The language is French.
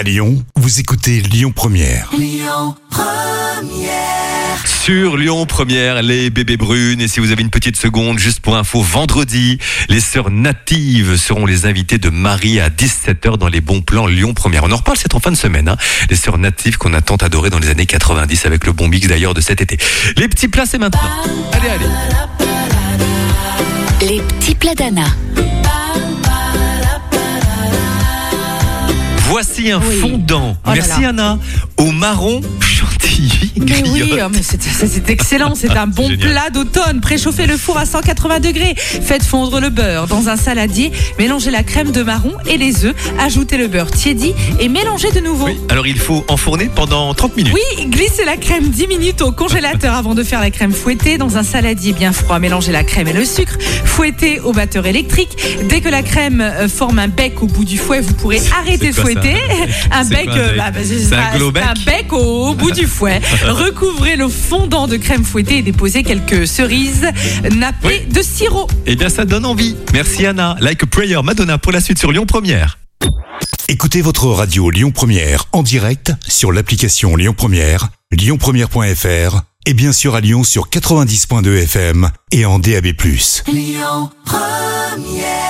À Lyon, vous écoutez Lyon Première. Sur Lyon Première, les bébés brunes. Et si vous avez une petite seconde, juste pour info, vendredi, les sœurs natives seront les invités de Marie à 17h dans les bons plans Lyon Première. On en reparle, c'est en fin de semaine. Hein. Les sœurs natives qu'on a tant adorées dans les années 90 avec le bon mix d'ailleurs de cet été. Les petits plats, c'est maintenant. Allez, allez. Les petits plats d'Anna. Voici un Oui. fondant. Oh là Merci là. Anna. Au marron chantilly. Mais oui, oh, mais c'est excellent, c'est un bon Génial. plat d'automne. Préchauffez le four à 180 degrés, faites fondre le beurre dans un saladier, mélangez la crème de marron et les œufs, ajoutez le beurre tiédi et mélangez de nouveau. Oui, alors il faut enfourner pendant 30 minutes. Oui, glissez la crème 10 minutes au congélateur avant de faire la crème fouettée dans un saladier bien froid. Mélangez la crème et le sucre, fouettez au batteur électrique. Dès que la crème euh, forme un bec au bout du fouet, vous pourrez arrêter de fouetter. Un bec, un euh, bec bah, bah, un bec au bout du fouet. Recouvrez le fondant de crème fouettée et déposez quelques cerises nappées de sirop. Eh bien, ça donne envie. Merci Anna. Like a prayer, Madonna pour la suite sur Lyon Première. Écoutez votre radio Lyon Première en direct sur l'application Lyon Première, lyonpremière.fr et bien sûr à Lyon sur 90.2 FM et en DAB+. Lyon Première